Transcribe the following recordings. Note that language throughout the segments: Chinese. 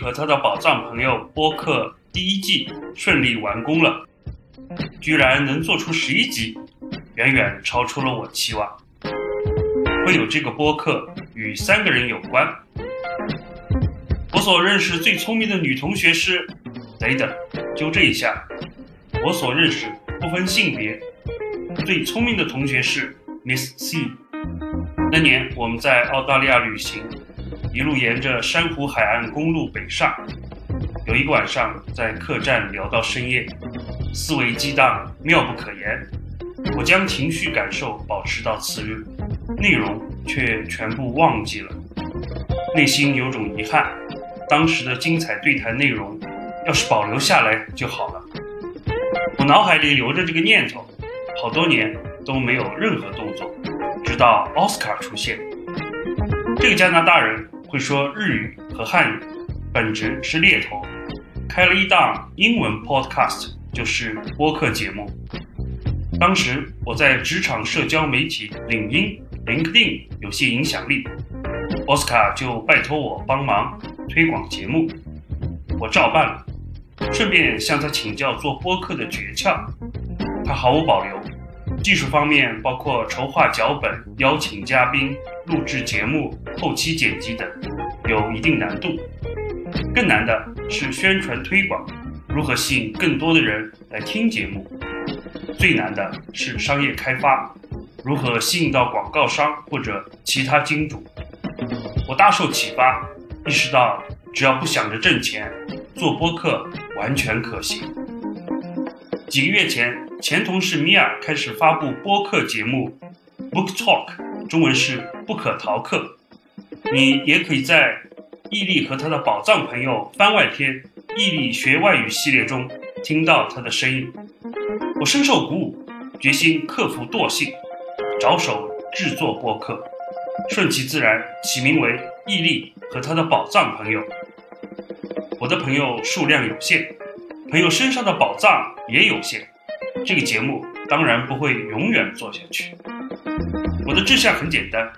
和他的宝藏朋友播客第一季顺利完工了，居然能做出十一集，远远超出了我期望。会有这个播客与三个人有关。我所认识最聪明的女同学是，等等，纠正一下，我所认识不分性别，最聪明的同学是 Miss C。那年我们在澳大利亚旅行，一路沿着珊瑚海岸公路北上，有一个晚上在客栈聊到深夜，思维激荡，妙不可言。我将情绪感受保持到次日，内容却全部忘记了，内心有种遗憾。当时的精彩对谈内容，要是保留下来就好了。我脑海里留着这个念头，好多年都没有任何动作，直到奥斯卡出现。这个加拿大人会说日语和汉语，本职是猎头，开了一档英文 podcast，就是播客节目。当时我在职场社交媒体领英 LinkedIn 有些影响力，奥斯卡就拜托我帮忙。推广节目，我照办了，顺便向他请教做播客的诀窍。他毫无保留，技术方面包括筹划脚本、邀请嘉宾、录制节目、后期剪辑等，有一定难度。更难的是宣传推广，如何吸引更多的人来听节目。最难的是商业开发，如何吸引到广告商或者其他金主。我大受启发。意识到，只要不想着挣钱，做播客完全可行。几个月前，前同事米娅开始发布播客节目《Book Talk》，中文是“不可逃课”。你也可以在毅力和他的宝藏朋友番外篇《毅力学外语》系列中听到他的声音。我深受鼓舞，决心克服惰性，着手制作播客，顺其自然，起名为“毅力”。和他的宝藏朋友，我的朋友数量有限，朋友身上的宝藏也有限。这个节目当然不会永远做下去。我的志向很简单，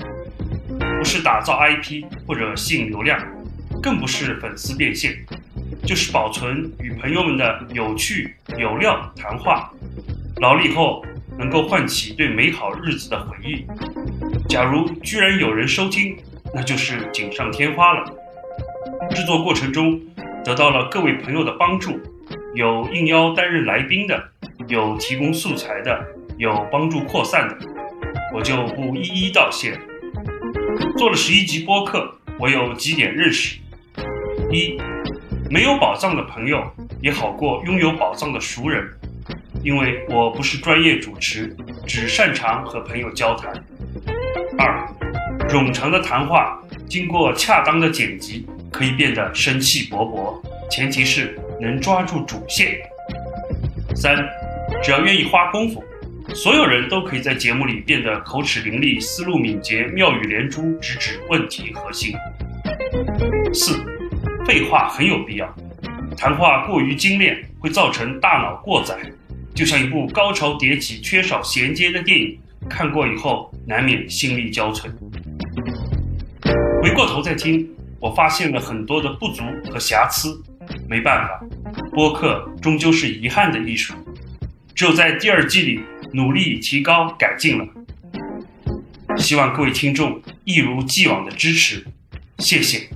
不是打造 IP 或者吸引流量，更不是粉丝变现，就是保存与朋友们的有趣有料谈话，老了以后能够唤起对美好日子的回忆。假如居然有人收听。那就是锦上添花了。制作过程中得到了各位朋友的帮助，有应邀担任来宾的，有提供素材的，有帮助扩散的，我就不一一道谢。做了十一集播客，我有几点认识：一，没有宝藏的朋友也好过拥有宝藏的熟人，因为我不是专业主持，只擅长和朋友交谈。二。冗长的谈话经过恰当的剪辑，可以变得生气勃勃，前提是能抓住主线。三，只要愿意花功夫，所有人都可以在节目里变得口齿伶俐、思路敏捷、妙语连珠，直指问题核心。四，废话很有必要，谈话过于精炼会造成大脑过载，就像一部高潮迭起、缺少衔接的电影，看过以后难免心力交瘁。回过头再听，我发现了很多的不足和瑕疵。没办法，播客终究是遗憾的艺术。只有在第二季里努力提高改进了。希望各位听众一如既往的支持，谢谢。